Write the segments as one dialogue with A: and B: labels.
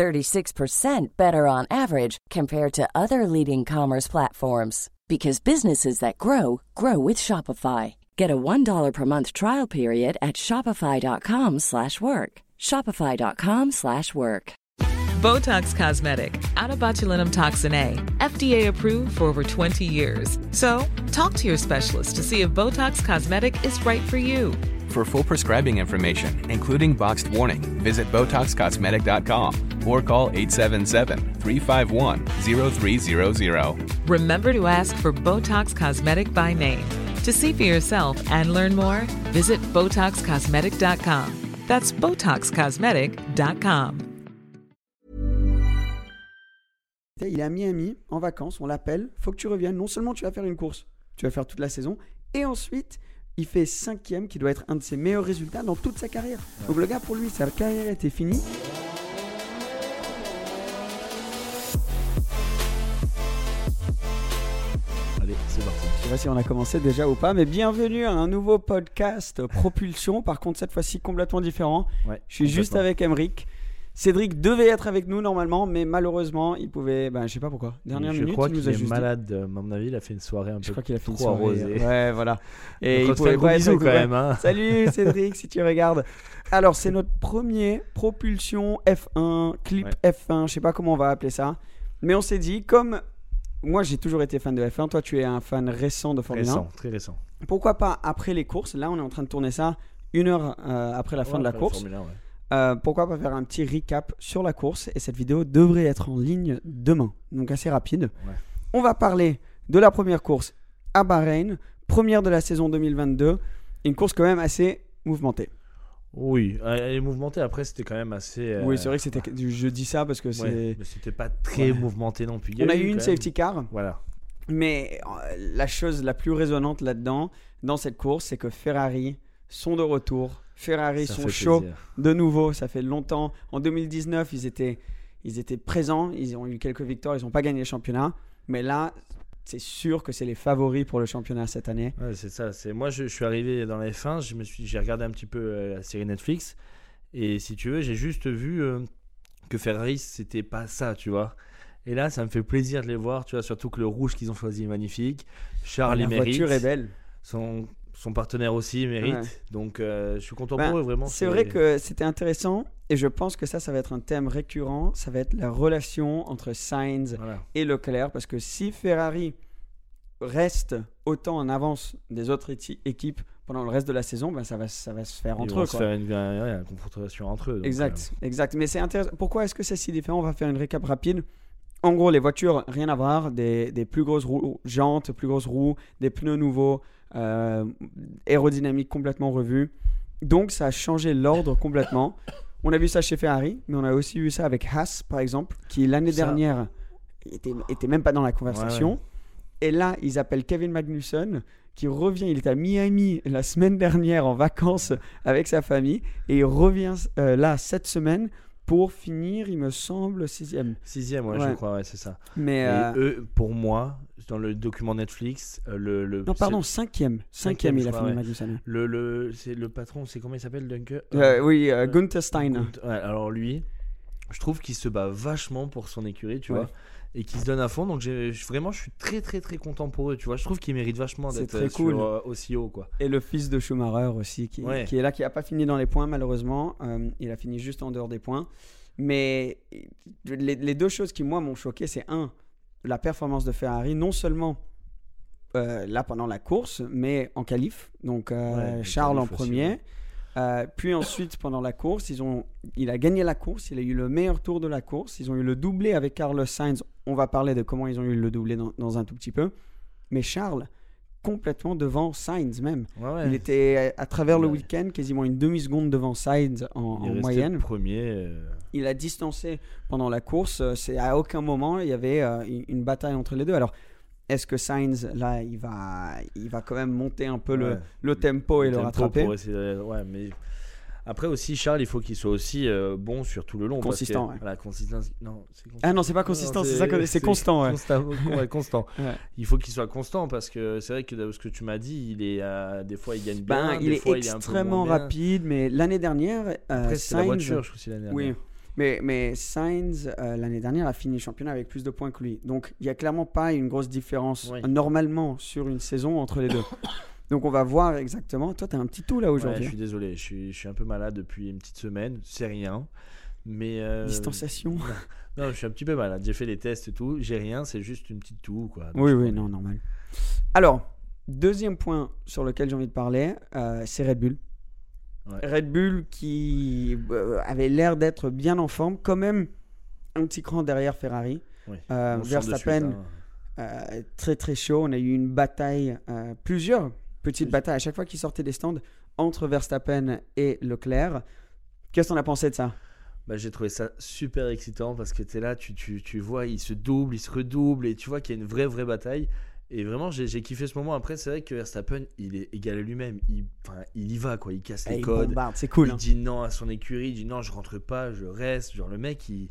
A: 36% better on average compared to other leading commerce platforms because businesses that grow grow with Shopify. Get a $1 per month trial period at shopify.com/work. shopify.com/work.
B: Botox Cosmetic, out of botulinum toxin A, FDA approved for over 20 years. So, talk to your specialist to see if Botox Cosmetic is right for you.
C: For full prescribing information, including boxed warning, visit BotoxCosmetic.com or call 877-351-0300.
B: Remember to ask for Botox Cosmetic by name. To see for yourself and learn more, visit BotoxCosmetic.com. That's BotoxCosmetic.com.
D: Il est à Miami, en vacances, on l'appelle, faut que tu reviennes. Non seulement tu vas faire une course, tu vas faire toute la saison, et ensuite, il fait cinquième, qui doit être un de ses meilleurs résultats dans toute sa carrière. Donc le gars, pour lui, sa carrière était finie.
E: Allez, c'est parti.
D: Je sais pas si on a commencé déjà ou pas, mais bienvenue à un nouveau podcast Propulsion. Par contre, cette fois-ci complètement différent.
E: Ouais,
D: Je suis juste avec Emric. Cédric devait être avec nous normalement, mais malheureusement, il pouvait. Ben, je sais pas pourquoi. Dernière
E: je
D: minute,
E: crois
D: il nous a
E: est
D: juste dit-
E: malade. euh, À mon avis, il a fait une soirée un
D: Je
E: peu
D: crois qu'il a fait une soirée.
E: arrosée.
D: Ouais, voilà.
E: Et on
D: il pouvait pas être
E: quand même. hein.
D: Salut Cédric, si tu regardes. Alors, c'est notre premier propulsion F1, clip
E: Ouais.
D: F1, je sais pas comment on va appeler ça. Mais on s'est dit, comme moi j'ai toujours été fan de F1, toi tu es un fan récent de Formule
E: Récent, très récent.
D: 1. Pourquoi pas après les courses? Là, on est en train de tourner ça une heure euh, après la fin de la course.
E: Formule 1, ouais.
D: Euh, pourquoi pas faire un petit recap sur la course Et cette vidéo devrait être en ligne demain, donc assez rapide.
E: Ouais.
D: On va parler de la première course à Bahreïn, première de la saison 2022. Une course quand même assez mouvementée.
E: Oui, elle est mouvementée. Après, c'était quand même assez. euh,
D: Oui, c'est vrai que c'était. Je dis ça parce que c'est.
E: ouais, mais c'était pas très
D: Ouais.
E: mouvementé non plus. Il
D: On a eu une
E: même-
D: safety car,
E: Voilà.
D: mais euh, la chose la plus résonante là-dedans, dans cette course, c'est que Ferrari sont de retour. Ferrari
E: Ça
D: sont chauds
E: plaisir.
D: de nouveau. Ça fait longtemps. En 2019, ils étaient, ils étaient présents. Ils ont eu quelques victoires. Ils n'ont pas gagné le championnat. Mais là, c'est sûr que c'est les favoris pour le championnat cette année.
E: Ouais, c'est ça. C'est moi, je, je suis arrivé dans la F1. Je me suis, j'ai regardé un petit peu euh, la série Netflix. Et si tu veux, j'ai juste vu euh, que Ferrari, c'était pas ça, tu vois. Et là, ça me fait plaisir de les voir, tu vois. Surtout que le rouge qu'ils ont choisi est magnifique. Charles
D: la
E: mérite.
D: voiture est belle.
E: Son, son partenaire aussi mérite.
D: Ouais.
E: Donc, euh, je suis content
D: Ben,
E: pour eux, vraiment.
D: C'est vrai que c'était intéressant. Et je pense que ça, ça va être un thème récurrent. Ça va être la relation entre Sainz
E: Voilà.
D: et Leclerc parce que si Ferrari reste autant en avance des autres équipes pendant le reste de la saison, ben ça, va, ça va se faire
E: Ils
D: entre
E: vont
D: eux.
E: se
D: quoi.
E: faire une, confrontation entre eux. donc,
D: Exact, exact. Mais c'est intéressant. Pourquoi est-ce que c'est si différent? On va faire une récap rapide. En gros, les voitures, rien à voir. Des, des plus grosses roues, jantes, plus grosses roues, des pneus nouveaux, euh, aérodynamique complètement revue. Donc, ça a changé l'ordre complètement. On a vu ça chez Ferrari, mais on a aussi vu ça avec Haas, par exemple, qui l'année
E: Ça-
D: dernière était, était même pas dans la conversation.
E: Ouais,
D: Et là, ils appellent Kevin Magnussen, qui revient. Il était à Miami la semaine dernière en vacances avec sa famille, et il revient euh, là cette semaine pour finir, il me semble, sixième.
E: Sixième, ouais,
D: Ouais.
E: je crois, ouais, c'est ça.
D: Mais
E: Et
D: euh,
E: eux, pour moi, dans le document Netflix, euh, le, le
D: non, pardon, cinquième,
E: Cinquième,
D: cinquième, il a fini. Magnussen.
E: le, le, c'est le patron, c'est comment il s'appelle, Dunker?
D: Euh, oui, Gunther Stein.
E: Gunt- ouais, alors lui, je trouve qu'il se bat vachement pour son écurie, tu vois, et qu'il se donne à fond. Donc vraiment, je suis très très très content pour eux, tu vois. Je trouve qu'ils méritent vachement d'être euh,
D: cool.
E: euh, aussi haut, quoi.
D: Et le fils de Schumacher aussi, qui,
E: Ouais.
D: qui est là, qui n'a pas fini dans les points malheureusement. Euh, il a fini juste en dehors des points. Mais les, les deux choses qui, moi, m'ont choqué, c'est un, la performance de Ferrari, non seulement euh, là pendant la course, mais en qualif. Donc
E: Ouais,
D: Charles en
E: aussi,
D: premier.
E: ouais.
D: Euh, puis ensuite, pendant la course, ils ont, il a gagné la course, il a eu le meilleur tour de la course. Ils ont eu le doublé avec Carlos Sainz. On va parler de comment ils ont eu le doublé dans, dans un tout petit peu. Mais Charles, complètement devant Sainz même.
E: Ouais, ouais.
D: Il était à travers le week-end quasiment une demi-seconde devant Sainz en, en moyenne.
E: premier. euh,
D: Il a distancé pendant la course. euh, C'est à aucun moment il y avait euh, une, une bataille entre les deux. Alors est-ce que Sainz là il va il va quand même monter un peu le,
E: ouais.
D: le tempo et le,
E: tempo
D: rattraper?
E: pour essayer de- Ouais, mais après aussi Charles, il faut qu'il soit aussi euh, bon sur tout le long. parce que-
D: Consistant, ouais.
E: Voilà, consistance. Non, consistant.
D: Ah non c'est pas consistant c'est ça que- c'est constant ouais.
E: Constant, ouais, constant.
D: Ouais.
E: Il faut qu'il soit constant parce que c'est vrai que de ce que tu m'as dit, il est euh, des fois il gagne bien,
D: Ben,
E: des
D: il est
E: fois il est un peu
D: extrêmement
E: bien.
D: rapide mais l'année dernière euh,
E: Après c'est la
D: Sainz-
E: voiture, je c'est l'année
D: Oui,
E: dernière.
D: Mais, mais Sainz, euh, l'année dernière, a fini championnat avec plus de points que lui. Donc, il n'y a clairement pas une grosse différence
E: Oui.
D: normalement sur une saison entre les deux. Donc, on va voir exactement. Toi, tu as un petit tout là
E: Ouais,
D: aujourd'hui.
E: je suis désolé, je suis, je suis un peu malade depuis une petite semaine, c'est rien. Mais euh,
D: Distanciation.
E: non, je suis un petit peu malade. J'ai fait les tests et tout, j'ai rien, c'est juste une petite toux quoi. Donc,
D: Oui, oui, non, normal. Alors, deuxième point sur lequel j'ai envie de parler, euh, c'est Red Bull.
E: Ouais.
D: Red Bull qui euh, avait l'air d'être bien en forme, quand même un petit cran derrière Ferrari.
E: Oui.
D: Euh, Verstappen,
E: hein.
D: Euh, très très chaud. On a eu une bataille, euh, plusieurs petites
E: Oui.
D: batailles à chaque fois qu'il sortait des stands entre Verstappen et Leclerc. Qu'est-ce qu'on a pensé de ça?
E: Bah, j'ai trouvé ça super excitant parce que tu es là, tu, tu, tu vois, il se double, il se redouble et tu vois qu'il y a une vraie, vraie bataille. Et vraiment, j'ai kiffé ce moment. Après, c'est vrai que Verstappen, il est égal à lui-même. Il, enfin, il y va, quoi. Il casse les
D: il
E: codes.
D: c'est cool.
E: il
D: hein.
E: dit non à son écurie. Il dit non, je rentre pas, je reste. Genre, le mec, il,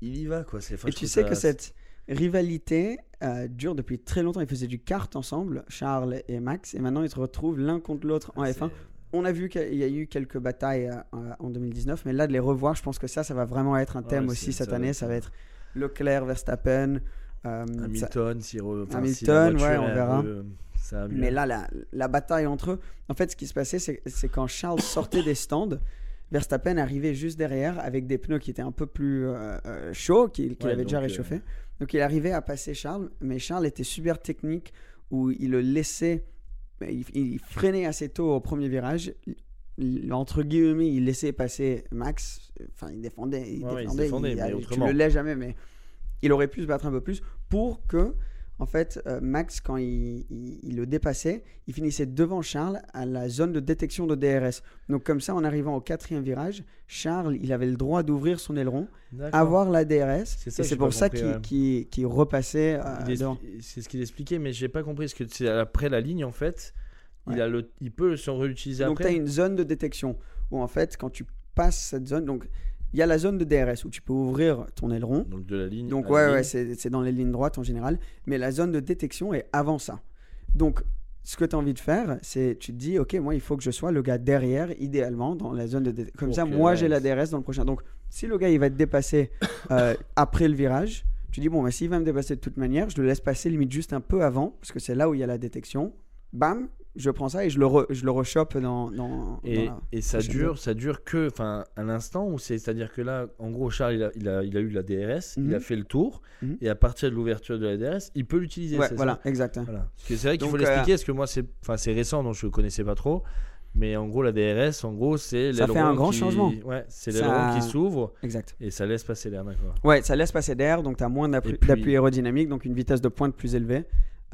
E: il y va, quoi. C'est-
D: Et tu sais
E: ça-
D: que cette rivalité euh, dure depuis très longtemps. Ils faisaient du kart ensemble, Charles et Max, et maintenant ils se retrouvent l'un contre l'autre en
E: c'est-
D: F1. On a vu qu'il y a eu quelques batailles euh, en 2019, mais là de les revoir, je pense que ça, ça va vraiment être un thème aussi cette
E: ça
D: année. Ça va être Leclerc, Verstappen. Euh, ça-
E: Hamilton, si, enfin,
D: Hamilton,
E: si
D: ouais, on verra.
E: peu- ça.
D: Mais là, la, la bataille entre eux, en fait, ce qui se passait, c'est quand Charles sortait des stands, Verstappen arrivait juste derrière avec des pneus qui étaient un peu plus euh, euh, chauds, qu'il
E: Ouais,
D: avait déjà
E: donc, euh,
D: réchauffé. Donc il arrivait à passer Charles, mais Charles était super technique où il le laissait, il, il freinait assez tôt au premier virage. Il- entre guillemets, il laissait passer Max. Enfin, il défendait, il
E: Ouais, ouais, il
D: défendait.
E: défendait,
D: il-
E: mais
D: tu le laisses jamais, mais il aurait pu se battre un peu plus pour que, en fait, euh, Max, quand il, il- il le dépassait, il finissait devant Charles à la zone de détection de DRS. Donc comme ça, en arrivant au quatrième virage, Charles, il avait le droit d'ouvrir son aileron, avoir la DRS,
E: C'est
D: c'est pour ça qu'il
E: ouais.
D: repassait euh.
E: C'est ce qu'il expliquait, mais j'ai pas compris. Parce que c'est après la ligne, en fait, il, a le, il peut se réutiliser
D: Donc tu
E: après.
D: as une zone de détection où en fait, quand tu passes cette zone, donc il y a la zone de DRS où tu peux ouvrir ton aileron.
E: Donc de la ligne.
D: Donc ouais, ouais, c'est dans les lignes droites en général. Mais la zone de détection est avant ça. Donc ce que tu as envie de faire, c'est tu te dis, ok, moi il faut que je sois le gars derrière, idéalement, dans la zone de détection. Comme ça, moi j'ai la DRS dans le prochain. Donc si le gars il va te dépasser euh, après le virage, tu dis, bon, mais s'il va me dépasser de toute manière, je le laisse passer limite juste un peu avant, parce que c'est là où il y a la détection. Bam, je prends ça et je le, re- je le rechoppe dans, dans,
E: Et,
D: dans la-
E: et ça dure, ça dure que, enfin, à l'instant où c'est, c'est-à-dire que là, en gros, Charles, il a, il a, il a eu la DRS, il
D: Mhm.
E: a fait le tour,
D: Mhm.
E: et à partir de l'ouverture de la DRS, il peut l'utiliser.
D: Ouais, voilà,
E: ça
D: exact.
E: Voilà. Parce que c'est vrai qu'il faut l'expliquer, parce que moi, c'est, enfin, c'est récent, donc je ne connaissais pas trop. Mais en gros, la DRS, en gros, c'est
D: Ça fait un grand
E: qui-
D: changement.
E: Ouais, c'est
D: Ça-
E: l'aileron qui s'ouvre
D: Exact.
E: et ça laisse passer l'air, d'accord.
D: Ouais, ça laisse passer d'air, donc tu as moins d'appui
E: Et puis-
D: d'appui aérodynamique, donc une vitesse de pointe plus élevée.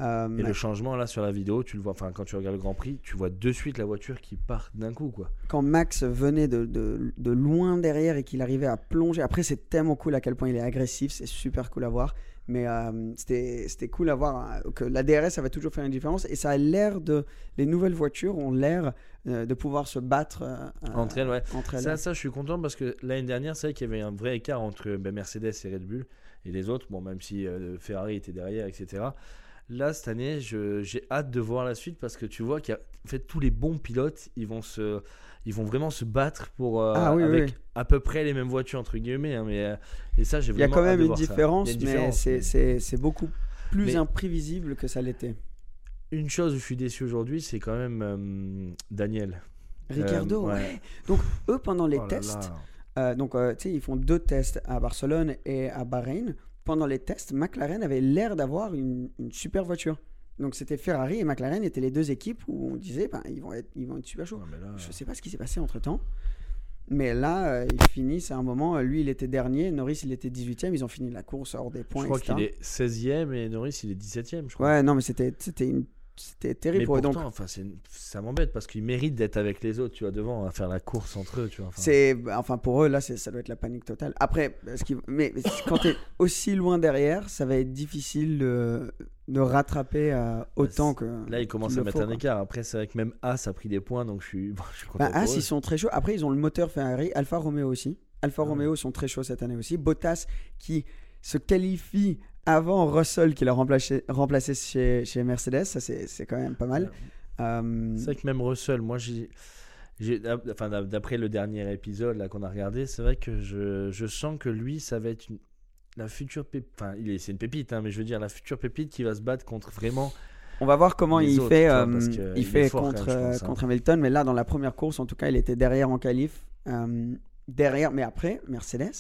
D: Euh,
E: Et le changement là sur la vidéo, tu le vois, enfin quand tu regardes le Grand Prix, tu vois de suite la voiture qui part d'un coup quoi.
D: quand Max venait de, de- de loin derrière et qu'il arrivait à plonger, après c'est tellement cool à quel point il est agressif, c'est super cool à voir. Mais euh, c'était cool à voir euh, que la DRS, ça va toujours faire une différence. Et ça a l'air de. Les nouvelles voitures ont l'air euh, de pouvoir se battre euh, euh,
E: Entre elles, ouais.
D: entre elles.
E: Ça, ça, je suis content parce que l'année dernière, c'est vrai qu'il y avait un vrai écart entre ben, Mercedes et Red Bull et les autres. Bon, même si euh, Ferrari était derrière, etc. Là, cette année, j'ai hâte de voir la suite parce que tu vois qu'il y a en fait tous les bons pilotes, ils vont se, ils vont vraiment se battre pour euh,
D: Ah oui,
E: avec
D: oui.
E: à peu près les mêmes voitures entre guillemets. hein, mais euh, et ça, j'ai
D: Il y a quand même une différence,
E: une différence,
D: c'est-
E: mais-
D: c'est beaucoup plus
E: Mais-
D: imprévisible que ça l'était.
E: Une chose où je suis déçu aujourd'hui, c'est quand même euh, Daniel.
D: Ricardo,
E: ouais.
D: ouais. Donc, eux, pendant les
E: Oh là
D: tests,
E: là.
D: Euh, donc, euh, tu sais, ils font deux tests à Barcelone et à Bahreïn. Pendant les tests, McLaren avait l'air d'avoir une, une super voiture. Donc, c'était Ferrari et McLaren étaient les deux équipes où on disait, ben, ils, vont être, ils vont être super chauds.
E: Ouais, mais là,
D: Je sais pas ce qui s'est passé entre temps. Mais là, euh, ils finissent à un moment. euh, Lui, il était dernier. Norris, il était 18ème. Ils ont fini la course hors des points.
E: je crois qu'il est 16e et Norris il est 17e, je crois.
D: Ouais, non, mais c'était une c'était terrible
E: Mais
D: pour
E: pourtant,
D: Donc,
E: enfin, ça m'embête parce qu'ils méritent d'être avec les autres, tu vois, devant, à faire la course entre eux, tu vois. enfin.
D: c'est, bah, enfin, pour eux, là, ça doit être la panique totale. Après, ce qui- mais quand tu es aussi loin derrière, ça va être difficile de, de rattraper euh, autant que.
E: Là, ils commencent à mettre
D: faut,
E: un écart. Après, c'est vrai que même As a pris des points, donc je suis, bon, je suis content.
D: Bah, As,
E: eux.
D: ils sont très chauds. Après, ils ont le moteur Ferrari, Alfa Romeo aussi. Alfa
E: Ah ouais.
D: Romeo sont très chauds cette année aussi. Bottas qui se qualifie avant Russell qui l'a remplacé, remplacé chez, chez Mercedes, ça c'est quand même pas mal. Euh,
E: C'est vrai que même Russell, moi, j'ai. Enfin, d'a- d'après le dernier épisode là qu'on a regardé, c'est vrai que je, je sens que lui, ça va être une- la future pépite. Enfin, il est, c'est une pépite, hein, mais je veux dire la future pépite qui va se battre contre vraiment.
D: on va voir comment il
E: autres,
D: fait, euh,
E: il
D: fait contre,
E: même, je pense,
D: euh,
E: hein.
D: contre Hamilton, mais là dans la première course, en tout cas, il était derrière en qualif. Euh, derrière, mais après, Mercedes,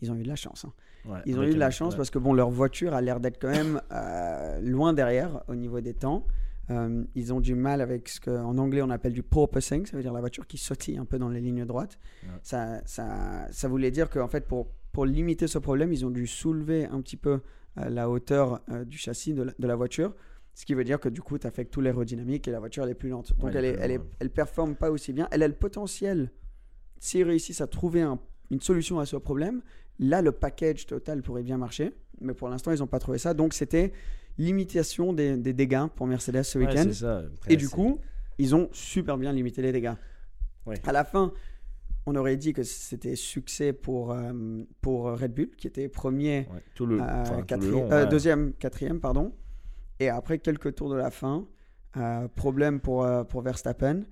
D: ils ont eu de la chance. hein.
E: Ouais,
D: Ils ont eu de la chance
E: ouais.
D: parce que bon, leur voiture a l'air d'être quand même euh, loin derrière au niveau des temps. Euh, ils ont du mal avec ce qu'en anglais on appelle du porpoising, ça veut dire la voiture qui sautille un peu dans les lignes droites.
E: Ouais.
D: Ça, ça, ça voulait dire qu'en fait, pour, pour limiter ce problème, ils ont dû soulever un petit peu euh, la hauteur du châssis de la, de la voiture. Ce qui veut dire que du coup, tu affectes tout l'aérodynamique et la voiture elle est plus lente. Donc elle,
E: est
D: elle, est, elle performe pas aussi bien. Elle a le potentiel, s'ils réussissent à trouver un- une solution à ce problème, là le package total pourrait bien marcher. Mais pour l'instant, ils n'ont pas trouvé ça. Donc c'était limitation des, des dégâts pour Mercedes ce
E: Ouais,
D: week-end. Et du coup, ils ont super bien limité les dégâts.
E: Ouais.
D: À la fin, on aurait dit que c'était succès pour, euh, pour Red Bull, qui était premier,
E: ouais, tout le,
D: euh,
E: enfin, tout le
D: quatri-
E: long,
D: euh, deuxième, quatrième, pardon. Et après quelques tours de la fin, problème pour, pour Verstappen,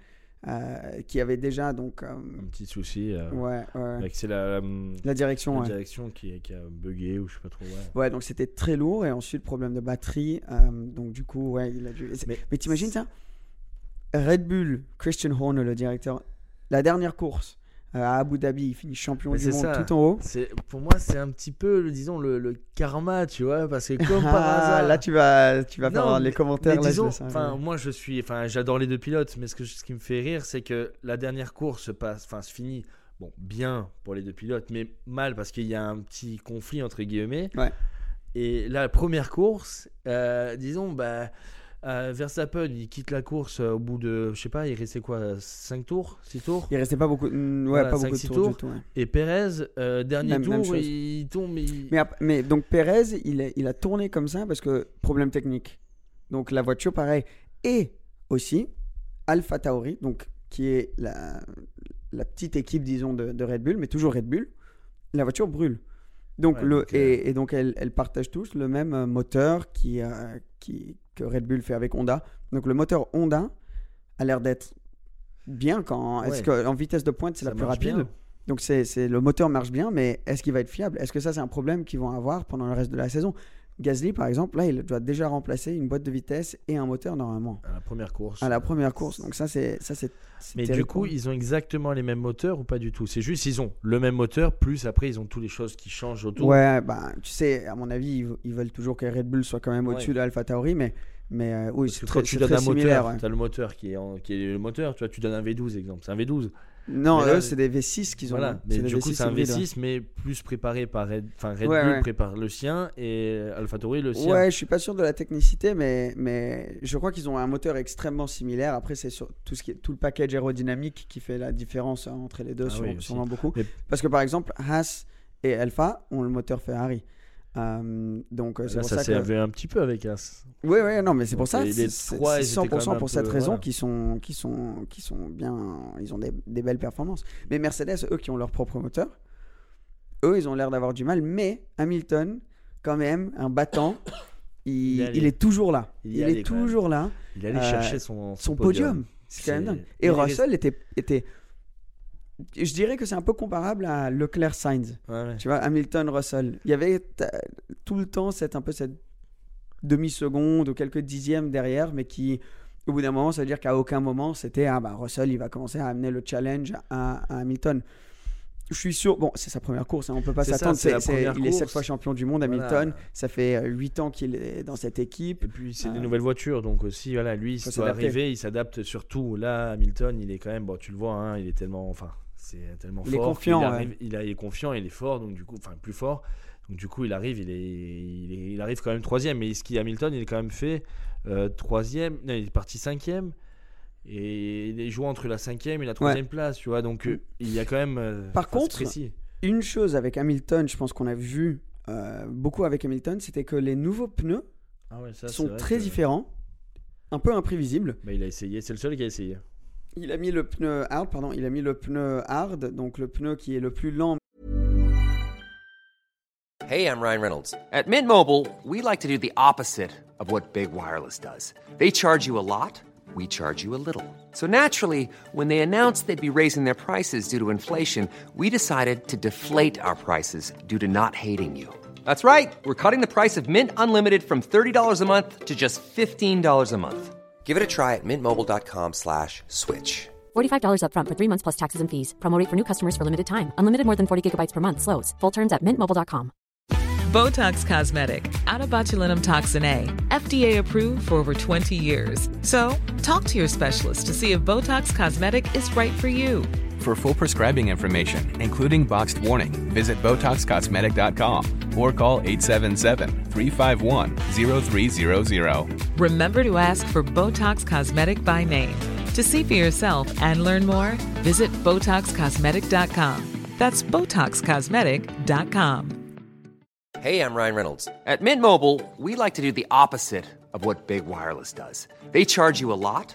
D: euh, qui avait déjà donc. euh,
E: un petit souci. euh,
D: ouais,
E: C'est la, la,
D: la direction.
E: la
D: ouais.
E: direction qui, qui a bugué ou je sais pas trop. Ouais.
D: Ouais, donc c'était très lourd. Et ensuite, problème de batterie. euh, donc, du coup, ouais, il a dû. Mais,
E: Mais-
D: t'imagines ça? Red Bull, Christian Horner, le directeur, la dernière course à Abu Dhabi, il finit champion
E: Mais
D: du monde
E: ça.
D: tout en haut.
E: Pour moi c'est un petit peu le- disons le, le karma tu vois parce que comme par
D: Ah,
E: hasard
D: là, tu vas, tu vas
E: Non,
D: faire les commentaires.
E: mais
D: là, je
E: disons, moi je suis enfin j'adore les deux pilotes mais ce que ce qui me fait rire c'est que la dernière course se passe enfin se finit bon bien pour les deux pilotes mais mal parce qu'il y a un petit conflit entre guillemets
D: Ouais.
E: et la première course euh, disons bah euh, Verstappen il quitte la course euh, au bout de je sais pas il restait quoi 5 tours 6 tours?
D: Il restait pas beaucoup, mm, ouais,
E: Voilà,
D: pas beaucoup de tours,
E: tours.
D: du tout. ouais.
E: et Perez euh, dernier
D: Même-
E: tour il tombe il-
D: Mais, donc Perez, il, a tourné comme ça parce que problème technique. Donc la voiture, pareil. Et aussi, Alpha Tauri, donc, qui est la, la petite équipe, disons, de, de Red Bull, mais toujours Red Bull, la voiture brûle. Donc,
E: Ouais,
D: le,
E: donc, euh,
D: et, et donc elles, elles partagent tous le même moteur qui, qui, que Red Bull fait avec Honda. Donc le moteur Honda a l'air d'être bien quand... Est-ce qu'en vitesse de pointe, c'est la plus rapide?
E: bien.
D: donc c'est- le moteur marche bien, mais est-ce qu'il va être fiable? Est-ce que ça c'est un problème qu'ils vont avoir pendant le reste de la saison? Gasly par exemple, là il doit déjà remplacer une boîte de vitesse et un moteur normalement
E: à la première course
D: à la première course. Donc ça c'est ça c'est.
E: Mais du coup, ils ont exactement les mêmes moteurs ou pas du tout? C'est juste ils ont le même moteur, plus après ils ont toutes les choses qui changent autour.
D: ouais, bah tu sais, à mon avis ils, ils veulent toujours que Red Bull soit quand même
E: Ouais.
D: au-dessus de Alpha Tauri, mais mais euh, oui c'est très,
E: quand tu donnes
D: très
E: un
D: similaire.
E: moteur,
D: ouais.
E: tu as le moteur qui est, en- qui est le moteur, tu vois, tu donnes un V12 exemple, c'est un V12.
D: Non,
E: là,
D: eux c'est des V6 qu'ils ont.
E: Voilà,
D: hein.
E: mais du coup
D: V6
E: c'est un
D: ouais.
E: V6 mais plus préparé par Red, enfin Red
D: Ouais,
E: Bull
D: ouais.
E: prépare le sien et AlphaTauri le sien.
D: Ouais, je suis pas sûr de la technicité, mais, mais je crois qu'ils ont un moteur extrêmement similaire. Après, c'est sur tout, ce qui est, tout le package aérodynamique qui fait la différence hein, entre les deux,
E: Ah oui,
D: sûrement beaucoup.
E: Mais-
D: Parce que par exemple, Haas et Alpha ont le moteur Ferrari. Euh, donc, euh, c'est pour
E: ça
D: ça,
E: s'est
D: que.
E: un petit peu avec As.
D: Oui, oui, non, mais c'est pour
E: Donc,
D: ça.
E: les- trois,
D: c'est
E: ils étaient quand
D: 100%
E: même un
D: pour cette
E: peu-
D: raison
E: voilà.
D: qu'ils sont, qui sont, qui sont bien. Ils ont des, des belles performances. Mais Mercedes, eux qui ont leur propre moteur, eux, ils ont l'air d'avoir du mal. Mais Hamilton, quand même, un battant, il,
E: Il est allé.
D: il est toujours là.
E: Il est
D: toujours là.
E: Il allait
D: Euh,
E: chercher son,
D: Son podium. C'est quand même dingue. Et Russell était, était. Je dirais que c'est un peu comparable à Leclerc Sainz.
E: Ouais, ouais.
D: Tu vois, Hamilton, Russell. Il y avait tout le temps cette, un peu cette demi-seconde ou quelques dixièmes derrière, mais qui, au bout d'un moment, ça veut dire qu'à aucun moment, c'était ah bah Russell, il va commencer à amener le challenge à, à Hamilton. Je suis sûr, bon, c'est sa première course, hein, on peut pas s'attendre. il est sept fois champion du monde,
E: Voilà.
D: Hamilton. Ça fait 8 ans qu'il est dans cette équipe.
E: Et puis c'est
D: Euh,
E: des nouvelles voitures, donc aussi voilà, lui il doit arriver, il s'adapte surtout. Là, Hamilton, il est quand même, bon, tu le vois, hein, il est tellement, enfin, c'est tellement
D: Il est confiant,
E: Il,
D: ouais.
E: arrive, il, a- il est confiant, il est fort, donc du coup, enfin plus fort. Donc du coup, il arrive, il est, il, est- il arrive quand même troisième. Mais ce qui Hamilton, il est quand même fait euh, troisième, non, il est parti cinquième. Et il est joué entre la cinquième et la troisième place, tu vois. Donc euh, il y a quand même. euh,
D: Par contre,
E: précis.
D: Une chose avec Hamilton, je pense qu'on a vu beaucoup avec Hamilton, c'était que les nouveaux pneus
E: Ah ouais, ça, c'est
D: sont très
E: que-
D: différents, un peu imprévisibles.
E: Bah, il a essayé, c'est le seul qui a essayé.
D: Il a mis le pneu hard, pardon, il a mis le pneu hard, donc le pneu qui est le plus lent
F: Hey, I'm Ryan Reynolds. At Mint Mobile, we like to do the opposite of what Big Wireless does. They charge you a lot, we charge you a little. So naturally, when they announced they'd be raising their prices due to inflation, we decided to deflate our prices due to not hating you. That's right. We're cutting the price of Mint Unlimited from $30 a month to just $15 a month. Give it a try at mintmobile.com slash switch.
G: $45 upfront for three months plus taxes and fees. Promote rate for new customers for limited time. Unlimited more than 40 gigabytes per month. Slows. Full terms at mintmobile.com.
B: Botox Cosmetic, out of botulinum toxin A, FDA approved for over 20 years. So, talk to your specialist to see if Botox Cosmetic is right for you.
C: For full prescribing information, including boxed warning, visit BotoxCosmetic.com or call 877-351-0300.
B: Remember to ask for Botox Cosmetic by name. To see for yourself and learn more, visit BotoxCosmetic.com. That's BotoxCosmetic.com.
F: Hey, I'm Ryan Reynolds. At Mint Mobile, we like to do the opposite of what Big Wireless does. They charge you a lot,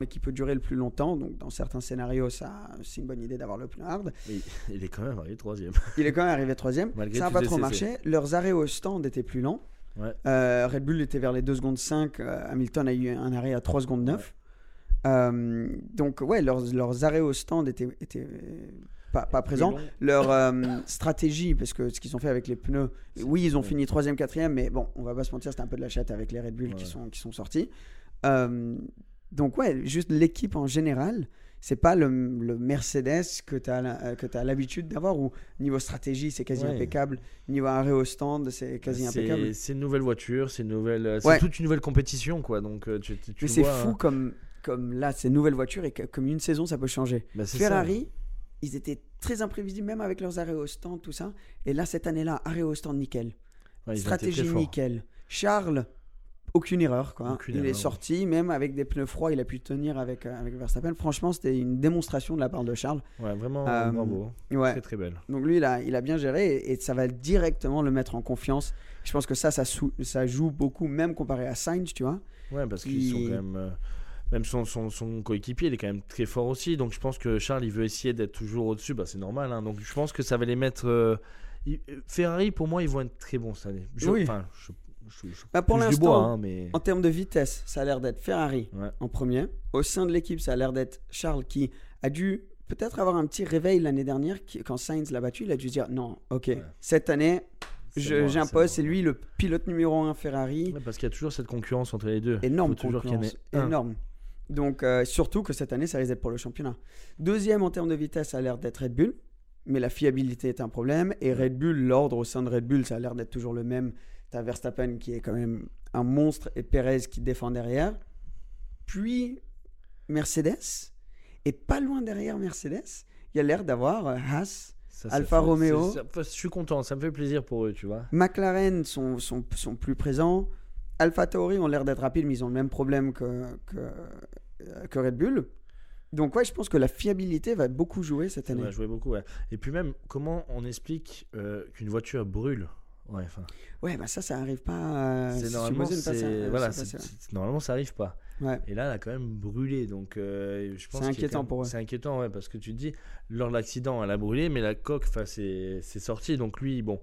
D: mais qui peut durer le plus longtemps. Donc dans certains scénarios, ça c'est une bonne idée d'avoir le pneu hard.
E: Mais il est quand même arrivé troisième.
D: Il est quand même arrivé troisième.
E: Malgré
D: ça n'a pas trop marché. Leurs arrêts au stand étaient plus lents.
E: Ouais.
D: Euh, Red Bull était vers les 2 secondes 5. euh, Hamilton a eu un arrêt à 3 secondes 9. Euh, donc, ouais, leurs, leurs arrêts au stand étaient, étaient pas, pas présents. Leur euh, stratégie, parce que ce qu'ils ont fait avec les pneus, oui, ils ont fini 3ème, 4ème, mais bon, on va pas se mentir, c'était un peu de la chatte avec les Red Bull qui, sont, qui sont sortis. Euh, donc, ouais, juste l'équipe en général. C'est pas le, le Mercedes que tu as, que as l'habitude d'avoir où niveau stratégie c'est quasi
E: Ouais.
D: impeccable, niveau arrêt au stand c'est quasi impeccable.
E: C'est une nouvelle voiture, c'est nouvelle, euh, c'est
D: Ouais.
E: toute une nouvelle compétition quoi. Donc euh, tu,
D: Mais c'est fou comme, comme là, ces nouvelles voitures et que- comme une saison, ça peut changer.
E: Bah, ça.
D: Ferrari, ils étaient très imprévisibles, même avec leurs arrêts au stand, tout ça. Et là, cette année-là, arrêt au stand, nickel.
E: Ouais,
D: Stratégie nickel. Charles, aucune erreur. Quoi.
E: Aucune
D: il est sorti, même avec des pneus froids, il a pu tenir avec, euh, avec Verstappen. Franchement, c'était une démonstration de la part de Charles.
E: Ouais, vraiment
D: Euh,
E: bravo.
D: Ouais.
E: Très très belle.
D: Donc lui, il a, il a bien géré et, et ça va directement le mettre en confiance. Je pense que ça, ça, sou- ça joue beaucoup, même comparé à Sainz, tu vois.
E: Ouais, parce qu'ils
D: Il-
E: sont quand même. euh, même son, son, son coéquipier, il est quand même très fort aussi. Donc je pense que Charles, il veut essayer d'être toujours au-dessus. Bah, c'est normal. hein. Donc je pense que ça va les mettre. euh, Ferrari, pour moi, ils vont être très bons cette année. Je,
D: Oui.
E: Je, je, je
D: Bah, pour l'instant,
E: hein, mais.
D: En termes de vitesse, ça a l'air d'être Ferrari
E: Ouais.
D: en premier. Au sein de l'équipe, ça a l'air d'être Charles qui a dû peut-être avoir un petit réveil l'année dernière qui- quand Sainz l'a battu. Il a dû se dire non, ok, cette année, j'impose. C'est lui le pilote numéro un Ferrari.
E: Ouais, parce qu'il y a toujours cette concurrence entre les deux.
D: Énorme concurrence, énorme. Donc euh, surtout que cette année, ça risque d'être pour le championnat. Deuxième en termes de vitesse, ça a l'air d'être Red Bull, mais la fiabilité est un problème. Et Red Bull, l'ordre au sein de Red Bull, ça a l'air d'être toujours le même. T'as Verstappen qui est quand même un monstre et Perez qui défend derrière. Puis Mercedes, et pas loin derrière Mercedes, il y a l'air d'avoir euh, Haas.
E: Ça, ça
D: Alfa
E: fait-
D: Romeo.
E: ça- je suis content, ça me fait plaisir pour eux, tu vois.
D: McLaren sont, sont, sont plus présents. Alpha Tauri ont l'air d'être rapides, mais ils ont le même problème que, que, euh, que Red Bull. Donc ouais, je pense que la fiabilité va beaucoup jouer cette
E: Ça
D: année.
E: va jouer beaucoup, ouais. Et puis même, comment on explique euh, qu'une voiture brûle? Ouais, enfin,
D: Ouais, bah ça, ça arrive pas. euh,
E: c'est normalement, c'est
D: ça-
E: voilà, normalement ça arrive pas.
D: ouais.
E: Et là, elle a quand même brûlé, donc euh, je pense
D: C'est inquiétant
E: même-
D: pour eux.
E: C'est inquiétant, ouais, parce que tu te dis, lors de l'accident, elle a brûlé, mais la coque, enfin, c'est sorti, donc lui, bon,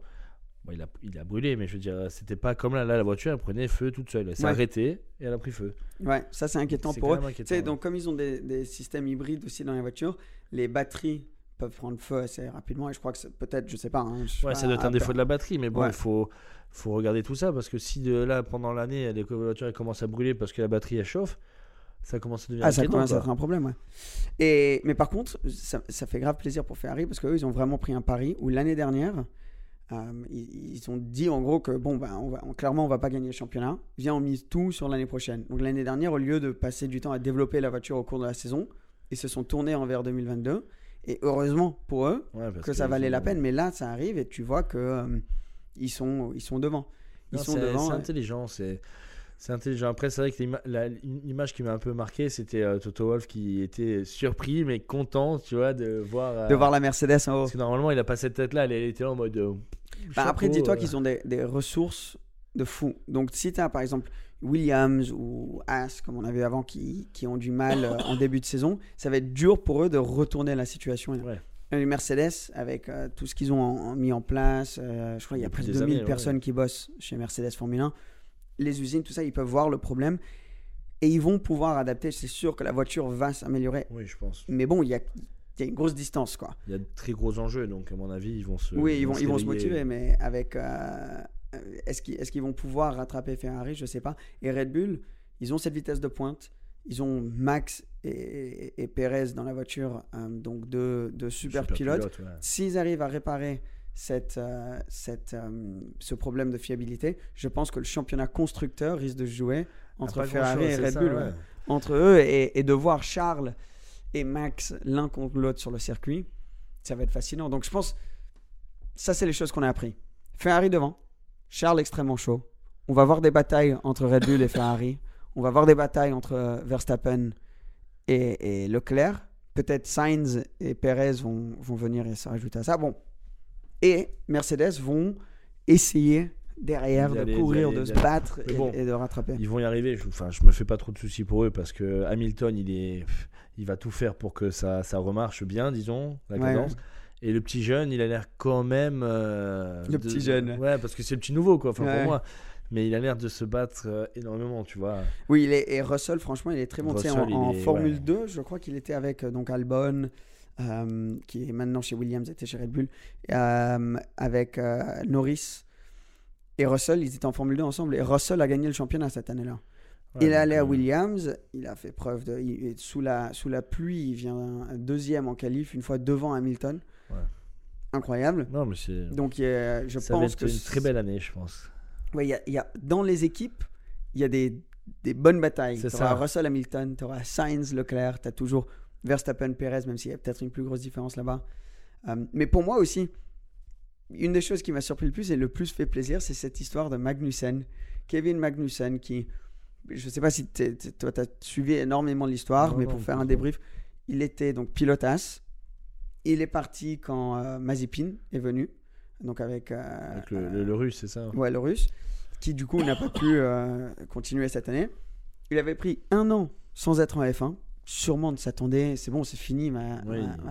E: bon, il a, il a brûlé, mais je veux dire, c'était pas comme là, là, la voiture, elle prenait feu toute seule, elle s'est
D: Ouais.
E: arrêtée et elle a pris feu.
D: Ouais, ça c'est inquiétant pour eux.
E: inquiétant, ouais.
D: donc comme ils ont des, des systèmes hybrides aussi dans les voitures, les batteries peuvent prendre feu assez rapidement et je crois que peut-être, je sais pas. hein, je
E: Ouais, ça doit être un défaut de la batterie, mais bon,
D: Ouais.
E: il faut, faut regarder tout ça parce que si de là pendant l'année, les voitures commencent à brûler parce que la batterie elle chauffe, ça commence à devenir
D: Ah, ça commence à être un problème, ouais. Et, mais par contre, ça, ça fait grave plaisir pour Ferrari parce qu'eux, ils ont vraiment pris un pari où l'année dernière, euh, ils, ils ont dit en gros que, bon, ben, on va, on- clairement, on va pas gagner le championnat. Viens, on mise tout sur l'année prochaine. Donc l'année dernière, au lieu de passer du temps à développer la voiture au cours de la saison, ils se sont tournés envers 2022. Et heureusement pour eux
E: Ouais,
D: que ça valait la peine. Mais là, ça arrive et tu vois que euh, ils, sont, ils sont devant. Ils
E: Non,
D: sont
E: c'est-
D: devant.
E: C'est
D: ouais.
E: intelligent, c'est c'est intelligent. Après, c'est vrai que l'image qui m'a un peu marqué, c'était euh, Toto Wolff qui était surpris mais content, tu vois, de voir. euh,
D: De voir la Mercedes en haut.
E: Parce que normalement, il a pas cette tête-là. Elle était là en mode. euh,
D: Bah, après, dis-toi qu'ils ont des, des ressources de fou. Donc, si tu as par exemple Williams ou As, comme on avait avant, qui, qui ont du mal euh, en début de saison, ça va être dur pour eux de retourner la situation.
E: Ouais.
D: Et Mercedes, avec euh, tout ce qu'ils ont en- en mis en place, euh, je crois qu'il y a presque
E: des
D: 2000
E: années, ouais.
D: personnes qui bossent chez Mercedes Formule 1. Les usines, tout ça, ils peuvent voir le problème et ils vont pouvoir adapter. C'est sûr que la voiture va s'améliorer.
E: Oui, je pense.
D: Mais bon, il y a, il y a une grosse distance, quoi.
E: Il y a de très gros enjeux, donc à mon avis, ils vont se.
D: Oui, ils vont, ils vont se motiver, mais avec. Euh, est-ce qu'ils vont pouvoir rattraper Ferrari? Je sais pas. Et Red Bull, ils ont cette vitesse de pointe. Ils ont Max et, et, et Perez dans la voiture, euh, donc deux, deux super,
E: Super
D: pilotes.
E: pilote, ouais.
D: S'ils arrivent à réparer cette, euh, cette, euh, ce problème de fiabilité, je pense que le championnat constructeur risque de jouer entre
E: Ah, pas
D: Ferrari et Red
E: ça,
D: Bull.
E: ouais.
D: ouais. Entre eux et, et de voir Charles et Max l'un contre l'autre sur le circuit, ça va être fascinant. Donc je pense, ça c'est les choses qu'on a appris. Ferrari devant, Charles extrêmement chaud. On va voir des batailles entre Red Bull et Ferrari. On va voir des batailles entre euh, Verstappen et, et Leclerc. Peut-être Sainz et Perez vont, vont venir et se rajouter à ça. Bon. Et Mercedes vont essayer derrière de
E: aller,
D: courir,
E: aller,
D: de se battre et,
E: bon,
D: et de rattraper.
E: Ils vont y arriver. Je, enfin, je me fais pas trop de soucis pour eux parce que Hamilton, il est, il va tout faire pour que ça, ça remarche bien, disons, la
D: Ouais,
E: cadence. Et le petit jeune, il a l'air quand même. euh,
D: Le petit jeune.
E: Ouais, parce que c'est le petit nouveau, quoi. Enfin,
D: Ouais.
E: pour moi. Mais il a l'air de se battre euh, énormément, tu vois.
D: Oui, il est, et Russell, franchement, il est très bon. Tu sais, en,
E: Russell,
D: en
E: est-
D: Formule
E: ouais.
D: 2, je crois qu'il était avec euh, donc Albon, euh, qui est maintenant chez Williams, était chez Red Bull, avec Norris et Russell. Ils étaient en Formule 2 ensemble. Et Russell a gagné le championnat cette année-là.
E: Ouais,
D: il est allé à Williams. Il a fait preuve de. il- sous, la, sous la pluie, il vient deuxième en qualif, une fois devant Hamilton.
E: Ouais.
D: Incroyable.
E: Non, mais c'est.
D: Donc, je
E: ça va
D: pense
E: être
D: que.
E: une très belle année, je pense.
D: Ouais, il y a- il y a, dans les équipes, il y a des, des bonnes batailles. Tu auras. Russell Hamilton, tu auras Sainz Leclerc, tu as toujours Verstappen Perez, même s'il y a peut-être une plus grosse différence là-bas. Euh, mais pour moi aussi, une des choses qui m'a surpris le plus et le plus fait plaisir, c'est cette histoire de Magnussen, Kevin Magnussen, qui, je ne sais pas si t'es- t'es- toi tu as suivi énormément l'histoire,
E: Non,
D: mais
E: non,
D: pour faire un débrief, il était donc pilotasse. Il est parti quand euh, Mazepin est venu, donc avec, euh,
E: Avec le, le- le russe, c'est ça
D: ouais, le russe, qui du coup n'a pas pu euh, continuer cette année. Il avait pris un an sans être en F1. Sûrement de s'attendait, c'est bon, c'est fini, ma,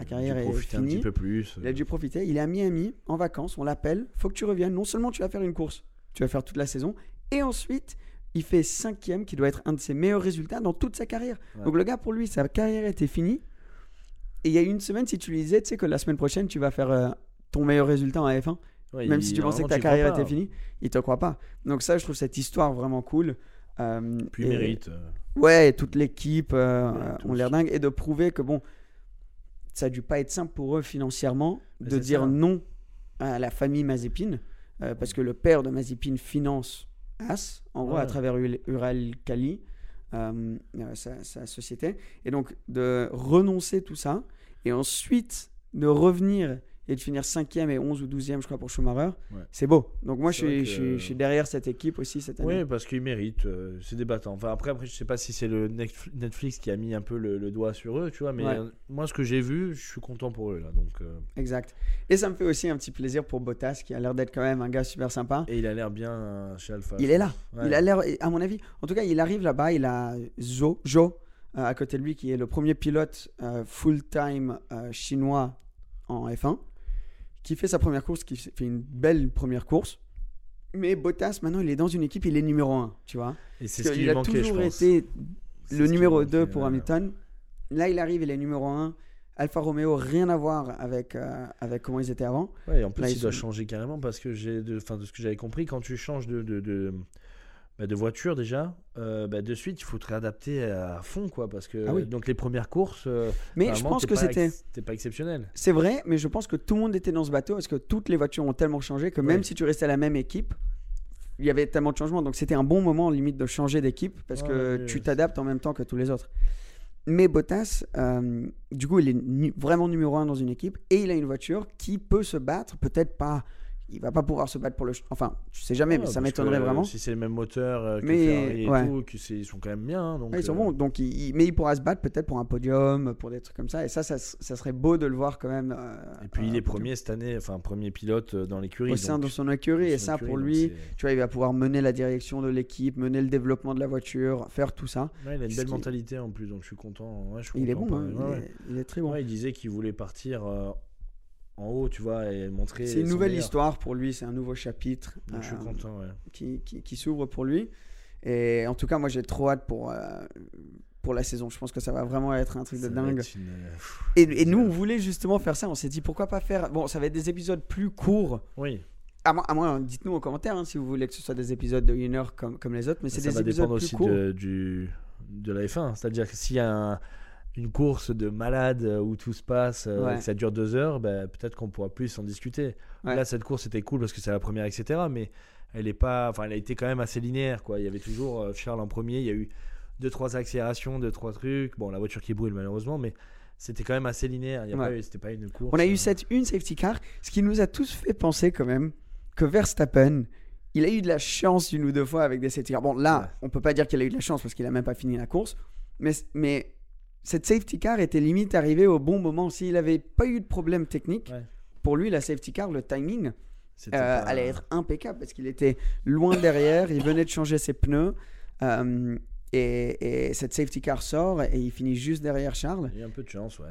D: carrière est
E: profiter un
D: finie.
E: petit peu plus.
D: Il a dû profiter. Il est à Miami en vacances. On l'appelle. Faut que tu reviennes. Non seulement tu vas faire une course, tu vas faire toute la saison, et ensuite il fait cinquième, qui doit être un de ses meilleurs résultats dans toute sa carrière.
E: Ouais.
D: Donc le gars, pour lui, sa carrière était finie. Et il y a une semaine, si tu lui disais, tu sais que la semaine prochaine, tu vas faire euh, ton meilleur résultat en F1,
E: Ouais,
D: même
E: il-
D: si tu pensais que ta carrière était finie, il te croit pas. Donc ça, je trouve cette histoire vraiment cool. Euh,
E: Puis
D: et-
E: mérite. euh,
D: Ouais, et toute l'équipe euh,
E: Ouais,
D: ont l'air dingue et de prouver que bon, ça a dû pas être simple pour eux financièrement
E: Mais
D: de dire
E: ça.
D: non à la famille Mazepin euh, parce que le père de Mazepin finance As en gros à travers euh, euh, sa, sa société et donc de renoncer tout ça et ensuite de revenir et de finir 5e et 11 ou 12e je crois pour Schumacher
E: Ouais.
D: c'est beau donc moi je suis, je,
E: que-
D: suis, je suis derrière cette équipe aussi cette année
E: Oui, parce qu'il mérite. euh, c'est débattant. Enfin, après, après, je sais pas si c'est le Netf- Netflix qui a mis un peu le, le doigt sur eux, tu vois. Mais
D: Ouais.
E: euh, moi, ce que j'ai vu, je suis content pour eux là. Donc, euh,
D: exact et ça me fait aussi un petit plaisir pour Bottas qui a l'air d'être quand même un gars super sympa
E: et il a l'air bien chez Alpha.
D: Il est là.
E: Ouais.
D: Il a l'air, à mon avis, en tout cas, il arrive là-bas. Il a Zo, Joe euh, à côté de lui, qui est le premier pilote euh, full-time euh, chinois en F1, qui fait sa première course, qui fait une belle première course. Mais Bottas, maintenant, il est dans une équipe, il est numéro 1, tu vois.
E: Et c'est
D: Parce
E: ce qui
D: qu'il
E: lui
D: a
E: manquait, je
D: toujours
E: pense.
D: été le numéro
E: lui
D: 2
E: manquait,
D: pour. Hamilton. Là, il arrive, il est numéro 1. Alfa Romeo, rien à voir avec, euh, avec comment ils étaient avant.
E: Ouais, et en plus,
D: Là,
E: il
D: ils
E: doit
D: sont-
E: changer carrément parce que j'ai, de, enfin, de ce que j'avais compris, quand tu changes de, de, de, bah, de voiture déjà, euh, bah, de suite, il faut te réadapter à fond, quoi, parce que
D: Ah oui.
E: donc les premières courses, euh,
D: Mais je pense que c'était.
E: t'es pas exceptionnel.
D: C'est vrai, mais je pense que tout le monde était dans ce bateau parce que toutes les voitures ont tellement changé que même si tu restais à la même équipe, il y avait tellement de changements. Donc c'était un bon moment limite de changer d'équipe parce que tu t'adaptes en même temps que tous les autres. Mais Bottas, euh, du coup, il est nu- vraiment numéro un dans une équipe et il a une voiture qui peut se battre, peut-être pas. Il va pas pouvoir se battre pour le. Enfin, je sais jamais, mais ça m'étonnerait
E: que
D: vraiment.
E: Si c'est le même moteur euh, que
D: Mais,
E: Ferrari et
D: ouais.
E: tout, que ils sont quand même bien. hein, donc,
D: Ouais, ils sont
E: euh,
D: bons. Donc, il, il- mais il pourra se battre peut-être pour un podium, pour des trucs comme ça. Et ça, ça, ça serait beau de le voir quand même. euh,
E: Et puis
D: euh,
E: il est premier cette année, enfin premier pilote euh, dans l'écurie.
D: au sein
E: donc-
D: de son écurie. Et
E: son
D: ça,
E: écurie,
D: pour lui, tu vois, il va pouvoir mener la direction de l'équipe, mener le développement de la voiture, faire tout ça.
E: Ouais, il a une belle mentalité en plus, donc je suis content. Ouais, je suis
D: Il est bon, hein, il, est, il est très bon.
E: Il disait qu'il voulait partir euh, en haut, tu vois, et montrer.
D: c'est une nouvelle
E: meilleur.
D: histoire pour lui, c'est un nouveau chapitre
E: Donc je suis
D: euh,
E: content, ouais.
D: qui, qui- qui s'ouvre pour lui. Et en tout cas, moi, j'ai trop hâte pour, euh, pour la saison. Je pense que ça va vraiment être un truc
E: Ça
D: de
E: va
D: dingue.
E: une, euh,
D: Et, et nous, on voulait justement faire ça. On s'est dit, pourquoi pas faire. Bon, ça va être des épisodes plus courts.
E: Oui,
D: À moins, dites-nous en commentaire hein, si vous voulez que ce soit des épisodes de une heure comme, comme les autres, mais c'est
E: ça
D: des
E: va
D: épisodes
E: dépendre
D: plus
E: aussi
D: courts.
E: de, du, de la F1. C'est-à-dire que s'il y a un- une course de malade euh, où tout se passe, euh,
D: Ouais.
E: et que ça dure deux heures, bah, peut-être qu'on pourra plus en discuter.
D: Ouais.
E: Là, cette course était cool parce que c'est la première, etc. Mais elle est pas, enfin, elle a été quand même assez linéaire, quoi. Il y avait toujours euh, Charles en premier. Il y a eu deux, trois accélérations, deux, trois trucs. Bon, la voiture qui brûle malheureusement, mais c'était quand même assez linéaire.
D: Ouais.
E: c'était pas une course.
D: On a eu cette une safety car, ce qui nous a tous fait penser quand même que Verstappen, il a eu de la chance une ou deux fois avec des safety cars. Bon, là, on peut pas dire qu'il a eu de la chance parce qu'il a même pas fini la course, mais, mais cette safety car était limite arrivée au bon moment. S'il avait pas eu de problème technique,
E: Ouais.
D: pour lui, la safety car, le timing, euh,
E: pas-
D: allait être impeccable parce qu'il était loin derrière, il venait de changer ses pneus. euh, et, et cette safety car sort et il finit juste derrière Charles.
E: Il y a un peu de chance, ouais.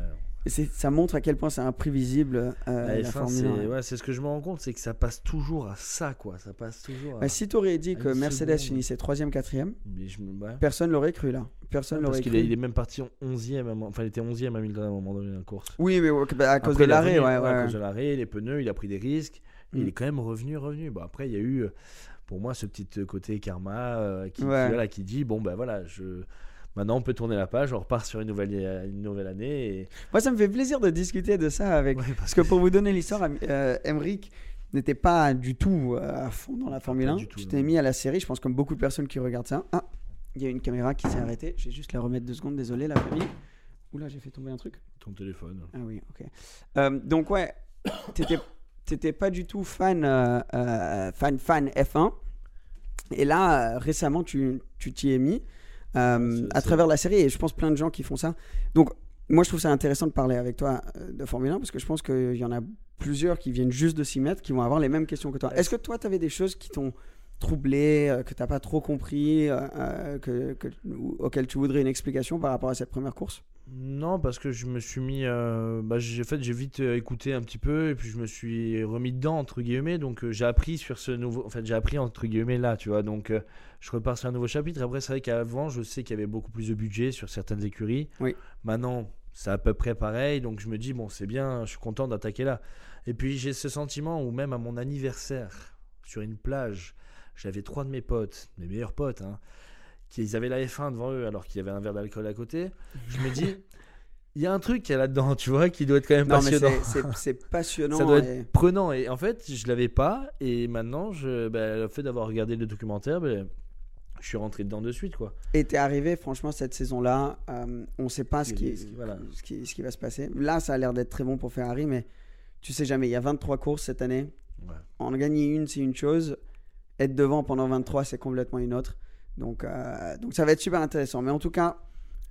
D: Ça montre à quel point c'est imprévisible euh,
E: La
D: la
E: F1,
D: Formule
E: c'est
D: 1.
E: ouais, c'est ce que je me rends compte, c'est que ça passe toujours à ça, quoi. Ça passe toujours à.
D: Bah, si tu aurais dit que Mercedes
E: seconde.
D: finissait 3ème, 4ème,
E: Mais je me- ouais.
D: personne l'aurait cru là. Personne
E: Parce
D: l'aurait
E: qu'il
D: cru.
E: est, même parti en 11e, à un moment- enfin il était 11e à Hamilton à un moment donné dans la course.
D: Oui, mais ouais, bah, à cause
E: Après,
D: de l'arrêt, ouais, ouais.
E: À cause de l'arrêt, les pneus, il a pris des risques.
D: Mm.
E: Il est quand même revenu, revenu. Bon, après, il y a eu, pour moi, ce petit côté karma euh, qui, qui,
D: Ouais.
E: voilà, qui dit bon, ben voilà, je. Maintenant, on peut tourner la page, on repart sur une nouvelle, euh, une nouvelle année. Et...
D: Moi, ça me fait plaisir de discuter de ça avec.
E: Ouais,
D: Parce que pour vous donner l'histoire, euh, n'était pas du tout euh, à fond dans la Formule
E: pas
D: 1.
E: du tout,
D: Tu t'es mis à la série, je pense comme beaucoup de personnes qui regardent ça. Ah, il y a une caméra qui s'est arrêtée. Je vais juste la remettre deux secondes, désolé la famille. Oula, j'ai fait tomber un truc.
E: Ton téléphone.
D: Ah oui, ok. Euh, donc ouais, t'étais, t'étais pas du tout fan, euh, euh, fan, fan F1. Et là, récemment, tu, tu t'y es mis euh, à travers la série. Et je pense plein de gens qui font ça. Donc moi, je trouve ça intéressant de parler avec toi euh, de Formule 1 parce que je pense qu'il y en a plusieurs qui viennent juste de s'y mettre, qui vont avoir les mêmes questions que toi. Est-ce que toi, tu avais des choses qui t'ont troublé, euh, que t'as pas trop compris, euh, que, que- ou- auxquelles tu voudrais une explication par rapport à cette première course?
E: Non, parce que je me suis mis. euh, bah, j'ai fait, j'ai vite euh, écouté un petit peu et puis je me suis remis dedans entre guillemets. Donc euh, j'ai appris sur ce nouveau. En fait, j'ai appris entre guillemets là, tu vois. Donc euh, je repars sur un nouveau chapitre. Après, c'est vrai qu'avant, je sais qu'il y avait beaucoup plus de budget sur certaines écuries.
D: Oui.
E: Maintenant, c'est à peu près pareil. Donc je me dis bon, c'est bien. Je suis content d'attaquer là. Et puis j'ai ce sentiment où même à mon anniversaire sur une plage, j'avais trois de mes potes, mes meilleurs potes, hein, qui ils avaient la F1 devant eux alors qu'il y avait un verre d'alcool à côté. Je me dis, il y a un truc qu'il y a là-dedans, tu vois, qui doit être quand même
D: Non,
E: passionnant.
D: c'est- passionnant.
E: Ça doit
D: et-
E: être prenant. Et en fait, je l'avais pas. Et maintenant, je, bah, le fait d'avoir regardé le documentaire, bah, je suis rentré dedans de suite, quoi.
D: Et t'es arrivé, franchement, cette saison-là, euh, on sait pas ce qui,
E: Ce qui- voilà.
D: ce, qui, ce qui va se passer. Là, ça a l'air d'être très bon pour Ferrari, mais tu sais jamais. Il y a 23 courses cette année.
E: Ouais.
D: En gagner une, c'est une chose. Être devant pendant 23, c'est complètement une autre. Donc, euh, donc ça va être super intéressant. Mais en tout cas,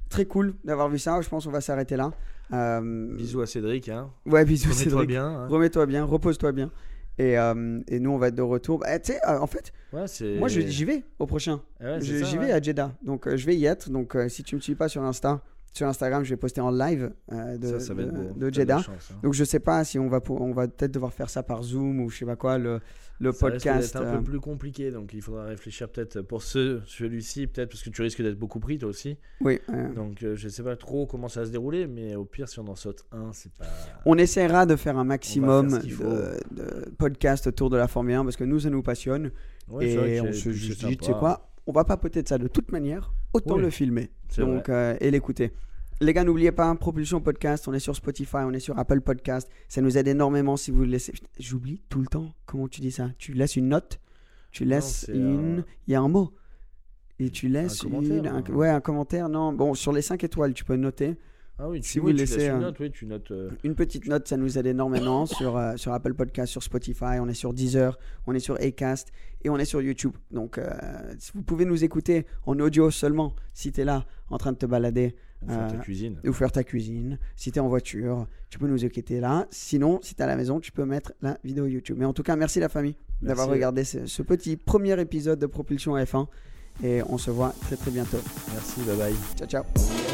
D: très cool d'avoir vu ça. Je pense qu'on va s'arrêter là. Euh,
E: Bisous à Cédric. Hein.
D: Ouais, bisous,
E: Remets-toi
D: Cédric.
E: bien. hein.
D: Remets-toi bien, repose-toi bien. Et, euh, et nous, on va être de retour. Bah, tu sais, euh, en fait,
E: Ouais,
D: moi, j'y vais au prochain.
E: Ah ouais,
D: J'y
E: ouais.
D: vais à Jeddah. Donc, euh, je vais y être. Donc, si tu me suis pas sur Insta, sur Instagram, je vais poster en live euh, de,
E: Ça, ça va
D: de-
E: être beau.
D: de
E: T'as de la
D: Jeddah.
E: chance, hein.
D: Donc, je sais pas si on va, on va peut-être devoir faire ça par Zoom ou je sais pas quoi, le, le
E: Ça
D: podcast.
E: d'être un
D: euh,
E: peu plus compliqué, donc il faudra réfléchir peut-être pour ce, celui-ci, peut-être parce que tu risques d'être beaucoup pris toi aussi.
D: Oui. euh,
E: Donc euh, je sais pas trop comment ça va se dérouler, mais au pire si on en saute un, c'est pas.
D: on essaiera de faire un maximum de, podcasts autour de la Formule 1 parce que nous, ça nous passionne.
E: Ouais, c'est
D: et on
E: c'est-
D: se
E: c'est
D: dit, tu sais quoi, on va papoter de ça de toute manière, autant
E: Oui,
D: le filmer donc, euh, et l'écouter. Les gars, n'oubliez pas, Propulsion Podcast, on est sur Spotify, on est sur Apple Podcast. Ça nous aide énormément si vous laissez. J'oublie tout le temps. Comment tu dis ça Tu laisses une note Tu laisses une.
E: un-
D: Il y a un mot. Et tu laisses
E: commentaire,
D: une. un-
E: hein.
D: Ouais, un commentaire. Non, bon, sur les 5 étoiles, tu peux noter.
E: Ah oui, tu,
D: Si
E: oui,
D: vous laissez
E: laisses une
D: un-
E: note, oui, tu notes. euh,
D: Une petite note, ça nous aide énormément sur, euh, sur Apple Podcast, sur Spotify, on est sur Deezer, on est sur Acast et on est sur YouTube. Donc, euh, vous pouvez nous écouter en audio seulement si tu es là en train de te balader
E: pour faire ta cuisine.
D: ou faire ta cuisine. Si tu es en voiture, tu peux nous écouter là. Sinon, si tu es à la maison, tu peux mettre la vidéo YouTube. Mais en tout cas, merci la famille d'avoir regardé ce, ce petit premier épisode de Propulsion F1 et on se voit très très bientôt.
E: Merci, bye bye.
D: Ciao, ciao.